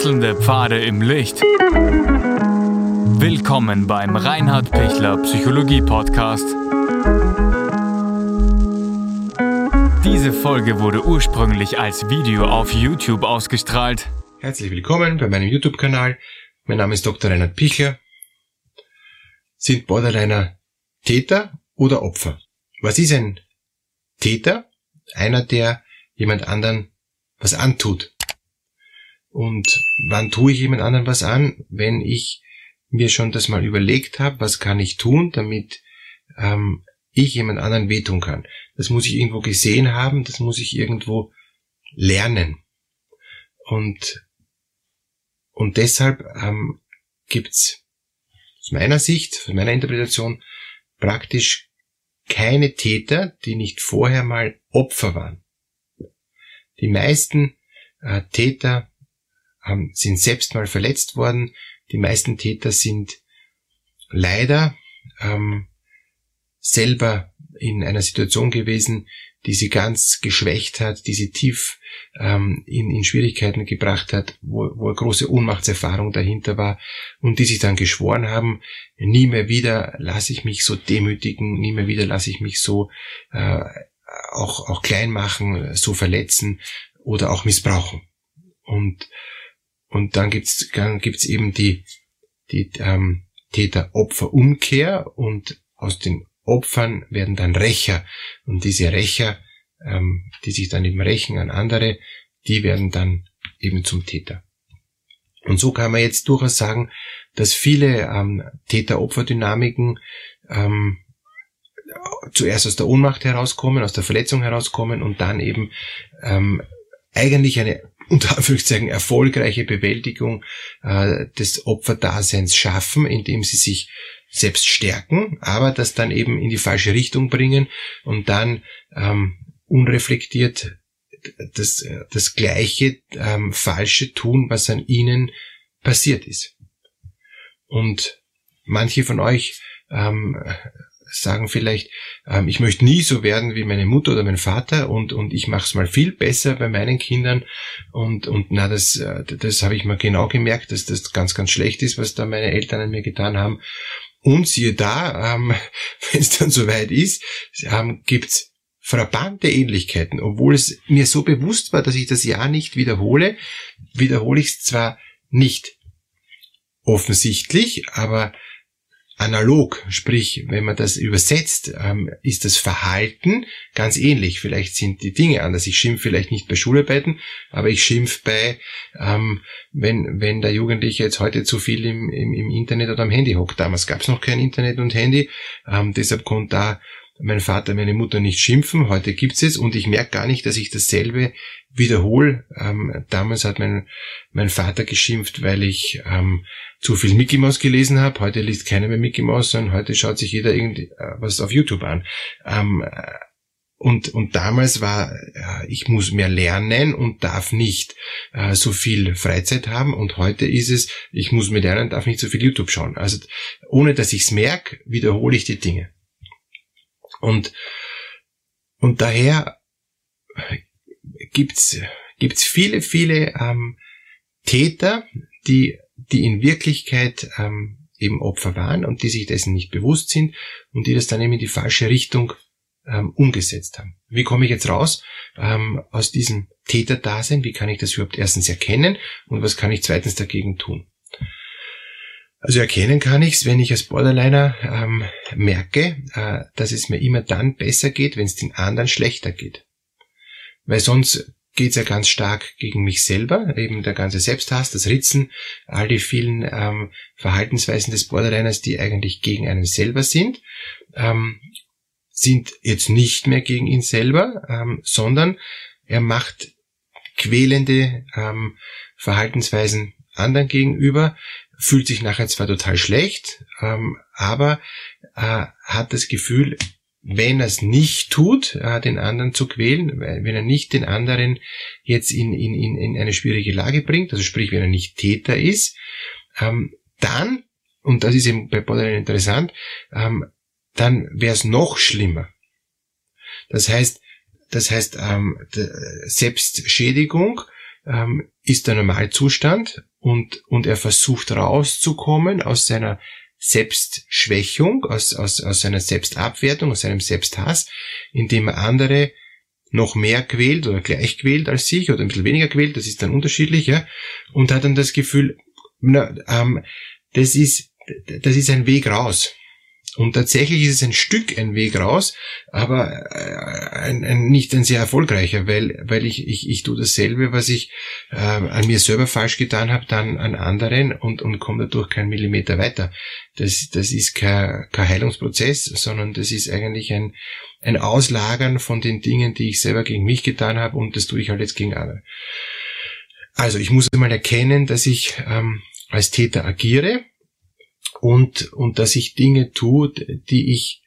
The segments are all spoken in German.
Wechselnde Pfade im Licht. Willkommen beim Reinhard Pichler Psychologie Podcast. Diese Folge wurde ursprünglich als Video auf YouTube ausgestrahlt. Herzlich willkommen bei meinem YouTube-Kanal. Mein Name ist Dr. Reinhard Pichler. Sind Borderliner Täter oder Opfer? Was ist ein Täter? Einer, der jemand anderen was antut. Und wann tue ich jemand anderen was an? Wenn ich mir schon das mal überlegt habe, was kann ich tun, damit ähm, ich jemand anderen wehtun kann. Das muss ich irgendwo gesehen haben, das muss ich irgendwo lernen. Und, und deshalb ähm, gibt's aus meiner Sicht, aus meiner Interpretation, praktisch keine Täter, die nicht vorher mal Opfer waren. Die meisten äh, Täter haben, sind selbst mal verletzt worden. Die meisten Täter sind leider ähm, selber in einer Situation gewesen, die sie ganz geschwächt hat, die sie tief ähm, in, in Schwierigkeiten gebracht hat, wo, wo eine große Ohnmachtserfahrung dahinter war und die sich dann geschworen haben, nie mehr wieder lasse ich mich so demütigen, nie mehr wieder lasse ich mich so äh, auch, auch klein machen, so verletzen oder auch missbrauchen. Und und dann gibt's dann gibt's eben die, die ähm, Täter-Opfer-Umkehr und aus den Opfern werden dann Rächer. Und diese Rächer, ähm, die sich dann eben rächen an andere, die werden dann eben zum Täter. Und so kann man jetzt durchaus sagen, dass viele ähm, Täter-Opfer-Dynamiken ähm, zuerst aus der Ohnmacht herauskommen, aus der Verletzung herauskommen und dann eben ähm, eigentlich eine unter Anführungszeichen erfolgreiche Bewältigung äh, des Opferdaseins schaffen, indem sie sich selbst stärken, aber das dann eben in die falsche Richtung bringen und dann ähm, unreflektiert das, das gleiche ähm, Falsche tun, was an ihnen passiert ist. Und manche von euch ähm, sagen vielleicht, ähm, ich möchte nie so werden wie meine Mutter oder mein Vater und, und ich mache es mal viel besser bei meinen Kindern und, und na, das, äh, das habe ich mir genau gemerkt, dass das ganz, ganz schlecht ist, was da meine Eltern an mir getan haben. Und siehe da, ähm, wenn es dann soweit ist, ähm, gibt's frappante Ähnlichkeiten. Obwohl es mir so bewusst war, dass ich das ja nicht wiederhole, wiederhole ich es zwar nicht offensichtlich, aber analog, sprich, wenn man das übersetzt, ähm, ist das Verhalten ganz ähnlich. Vielleicht sind die Dinge anders. Ich schimpf vielleicht nicht bei Schularbeiten, aber ich schimpf bei, ähm, wenn, wenn der Jugendliche jetzt heute zu viel im, im, im Internet oder am Handy hockt. Damals gab es noch kein Internet und Handy, ähm, deshalb konnte da mein Vater, meine Mutter nicht schimpfen. Heute gibt's es und ich merke gar nicht, dass ich dasselbe wiederhole. Ähm, damals hat mein, mein Vater geschimpft, weil ich ähm, zu viel Mickey Mouse gelesen habe. Heute liest keiner mehr Mickey Mouse, sondern heute schaut sich jeder irgendwas äh, auf YouTube an. Ähm, und, und damals war, äh, ich muss mehr lernen und darf nicht äh, so viel Freizeit haben. Und heute ist es, ich muss mehr lernen, darf nicht so viel YouTube schauen. Also ohne dass ich es merke, wiederhole ich die Dinge. Und, und daher gibt's, gibt's viele, viele ähm, Täter, die die in Wirklichkeit ähm, eben Opfer waren und die sich dessen nicht bewusst sind und die das dann eben in die falsche Richtung ähm, umgesetzt haben. Wie komme ich jetzt raus ähm, aus diesem Täterdasein? Wie kann ich das überhaupt erstens erkennen und was kann ich zweitens dagegen tun? Also erkennen kann ich es, wenn ich als Borderliner ähm, merke, äh, dass es mir immer dann besser geht, wenn es den anderen schlechter geht. Weil sonst geht es ja ganz stark gegen mich selber, eben der ganze Selbsthass, das Ritzen, all die vielen ähm, Verhaltensweisen des Borderliners, die eigentlich gegen einen selber sind, ähm, sind jetzt nicht mehr gegen ihn selber, ähm, sondern er macht quälende ähm, Verhaltensweisen anderen gegenüber, fühlt sich nachher zwar total schlecht, ähm, aber äh, hat das Gefühl, wenn er es nicht tut, äh, den anderen zu quälen, wenn er nicht den anderen jetzt in, in, in eine schwierige Lage bringt, also sprich, wenn er nicht Täter ist, ähm, dann, und das ist eben bei Borderline interessant, ähm, dann wäre es noch schlimmer. Das heißt, das heißt, ähm, Selbstschädigung ähm, ist der Normalzustand und, und er versucht rauszukommen aus seiner Selbstschwächung, aus, aus, aus seiner Selbstabwertung, aus seinem Selbsthass, indem er andere noch mehr quält oder gleich quält als sich oder ein bisschen weniger quält, das ist dann unterschiedlich, ja, und hat dann das Gefühl, na, ähm, das ist, das ist ein Weg raus. Und tatsächlich ist es ein Stück ein Weg raus, aber äh, ein, ein, nicht ein sehr erfolgreicher, weil, weil ich, ich, ich tue dasselbe, was ich äh, an mir selber falsch getan habe, dann an anderen und, und komme dadurch keinen Millimeter weiter. Das, das ist kein, kein Heilungsprozess, sondern das ist eigentlich ein, ein Auslagern von den Dingen, die ich selber gegen mich getan habe und das tue ich halt jetzt gegen andere. Also ich muss einmal erkennen, dass ich ähm, als Täter agiere und, und dass ich Dinge tue, die ich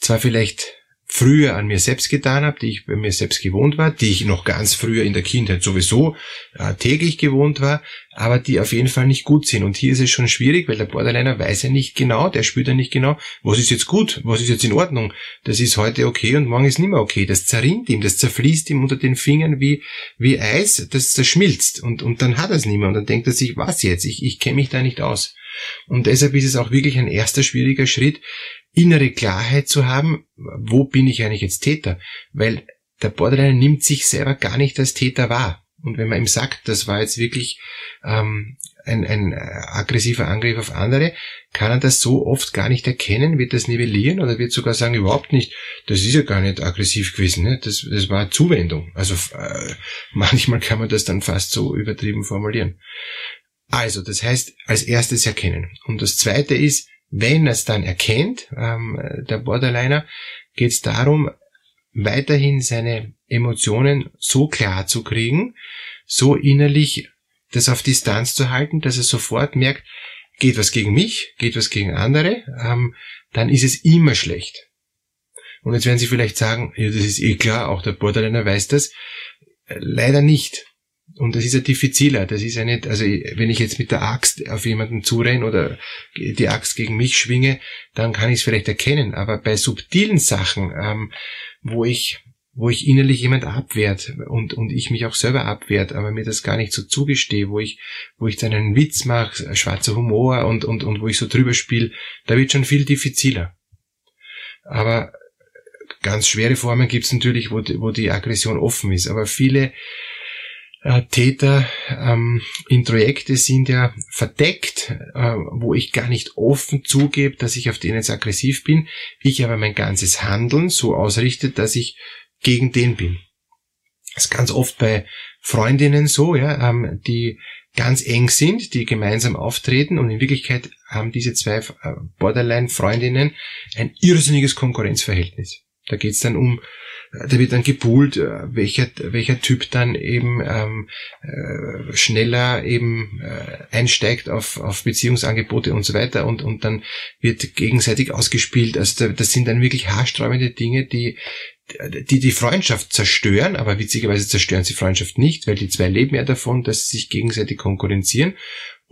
zwar vielleicht früher an mir selbst getan habe, die ich bei mir selbst gewohnt war, die ich noch ganz früher in der Kindheit sowieso äh, täglich gewohnt war, aber die auf jeden Fall nicht gut sind. Und hier ist es schon schwierig, weil der Borderliner weiß ja nicht genau, der spürt ja nicht genau, was ist jetzt gut, was ist jetzt in Ordnung. Das ist heute okay und morgen ist nicht mehr okay. Das zerrinnt ihm, das zerfließt ihm unter den Fingern wie, wie Eis, das zerschmilzt. Und, und dann hat er es nicht mehr. Und dann denkt er sich, was jetzt? Ich, ich kenne mich da nicht aus. Und deshalb ist es auch wirklich ein erster schwieriger Schritt, innere Klarheit zu haben, wo bin ich eigentlich jetzt Täter? Weil der Borderliner nimmt sich selber gar nicht als Täter wahr. Und wenn man ihm sagt, das war jetzt wirklich ähm, ein, ein aggressiver Angriff auf andere, kann er das so oft gar nicht erkennen, wird das nivellieren oder wird sogar sagen, überhaupt nicht, das ist ja gar nicht aggressiv gewesen, ne? das, das war Zuwendung. Also äh, manchmal kann man das dann fast so übertrieben formulieren. Also, das heißt, als erstes erkennen. Und das zweite ist, wenn er es dann erkennt, ähm, der Borderliner, geht es darum, weiterhin seine Emotionen so klar zu kriegen, so innerlich das auf Distanz zu halten, dass er sofort merkt, geht was gegen mich, geht was gegen andere, ähm, dann ist es immer schlecht. Und jetzt werden Sie vielleicht sagen, ja, das ist eh klar, auch der Borderliner weiß das. Leider nicht. Und das ist ja diffiziler. Das ist ja nicht, also wenn ich jetzt mit der Axt auf jemanden zurenne oder die Axt gegen mich schwinge, dann kann ich es vielleicht erkennen. Aber bei subtilen Sachen, ähm, wo ich wo ich innerlich jemand abwehrt und, und ich mich auch selber abwehrt, aber mir das gar nicht so zugestehe, wo ich, wo ich dann einen Witz mache, schwarzer Humor und, und, und wo ich so drüber spiele, da wird schon viel diffiziler. Aber ganz schwere Formen gibt es natürlich, wo, wo die Aggression offen ist. Aber viele äh, Täter ähm, in Projekte sind ja verdeckt, äh, wo ich gar nicht offen zugebe, dass ich auf denen jetzt aggressiv bin, ich aber mein ganzes Handeln so ausrichte, dass ich gegen den bin. Das ist ganz oft bei Freundinnen so, ja, ähm, die ganz eng sind, die gemeinsam auftreten und in Wirklichkeit haben diese zwei äh, Borderline-Freundinnen ein irrsinniges Konkurrenzverhältnis. Da geht's dann um da wird dann gepoolt, äh, welcher, welcher Typ dann eben ähm, äh, schneller eben äh, einsteigt auf, auf Beziehungsangebote und so weiter. Und, und dann wird gegenseitig ausgespielt. Also das sind dann wirklich haarsträubende Dinge, die, die die Freundschaft zerstören, aber witzigerweise zerstören sie Freundschaft nicht, weil die zwei leben ja davon, dass sie sich gegenseitig konkurrenzieren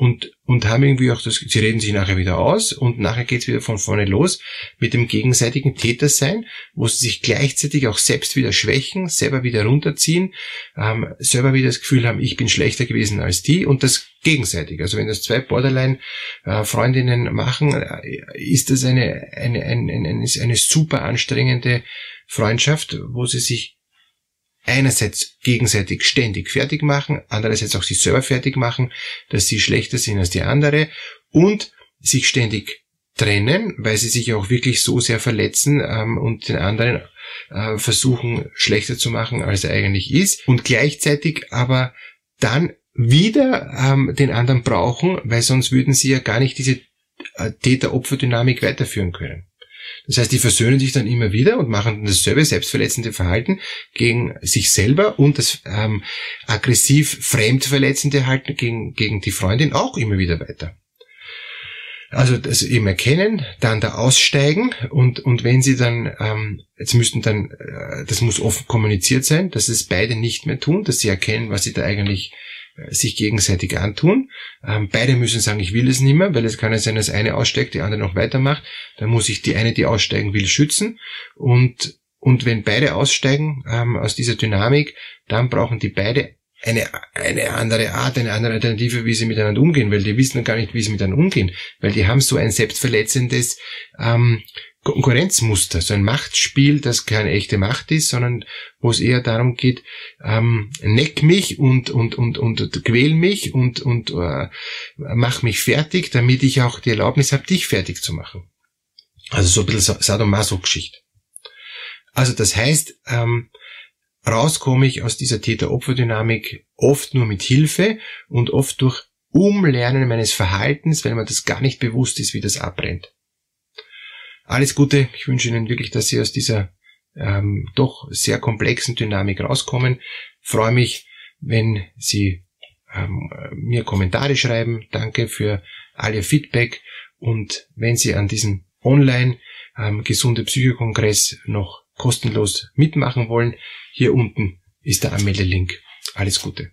und, und haben irgendwie auch das, sie reden sich nachher wieder aus und nachher geht's wieder von vorne los mit dem gegenseitigen Tätersein, wo sie sich gleichzeitig auch selbst wieder schwächen, selber wieder runterziehen, ähm, selber wieder das Gefühl haben, ich bin schlechter gewesen als die und das gegenseitig. Also wenn das zwei Borderline-Freundinnen äh, machen, äh, ist das eine, eine, eine, eine, eine super anstrengende Freundschaft, wo sie sich einerseits gegenseitig ständig fertig machen, andererseits auch sich selber fertig machen, dass sie schlechter sind als die andere und sich ständig trennen, weil sie sich auch wirklich so sehr verletzen ähm, und den anderen äh, versuchen schlechter zu machen, als er eigentlich ist und gleichzeitig aber dann wieder ähm, den anderen brauchen, weil sonst würden sie ja gar nicht diese äh, Täter-Opfer-Dynamik weiterführen können. Das heißt, die versöhnen sich dann immer wieder und machen dasselbe selbstverletzende Verhalten gegen sich selber und das ähm, aggressiv fremdverletzende Halten gegen, gegen die Freundin auch immer wieder weiter. Also das eben erkennen, dann da aussteigen und, und wenn sie dann, ähm, jetzt müssten dann, äh, das muss offen kommuniziert sein, dass es beide nicht mehr tun, dass sie erkennen, was sie da eigentlich sich gegenseitig antun. Ähm, beide müssen sagen, ich will es nicht mehr, weil es kann ja sein, dass eine aussteigt, die andere noch weitermacht. Dann muss ich die eine, die aussteigen will, schützen. Und, und wenn beide aussteigen ähm, aus dieser Dynamik, dann brauchen die beide eine, eine andere Art, eine andere Alternative, wie sie miteinander umgehen, weil die wissen gar nicht, wie sie miteinander umgehen, weil die haben so ein selbstverletzendes ähm, Konkurrenzmuster, so ein Machtspiel, das keine echte Macht ist, sondern wo es eher darum geht, ähm, neck mich und und und und quäl mich und und äh, mach mich fertig, damit ich auch die Erlaubnis habe, dich fertig zu machen. Also so ein bisschen Sadomaso-Geschichte. Also das heißt, ähm, raus komme ich aus dieser Täter-Opfer-Dynamik oft nur mit Hilfe und oft durch Umlernen meines Verhaltens, weil mir das gar nicht bewusst ist, wie das abbrennt. Alles Gute. Ich wünsche Ihnen wirklich, dass Sie aus dieser ähm, doch sehr komplexen Dynamik rauskommen. Freue mich, wenn Sie ähm, mir Kommentare schreiben. Danke für all Ihr Feedback. Und wenn Sie an diesem Online ähm, gesunde Psychokongress noch kostenlos mitmachen wollen, hier unten ist der Anmeldelink. Alles Gute.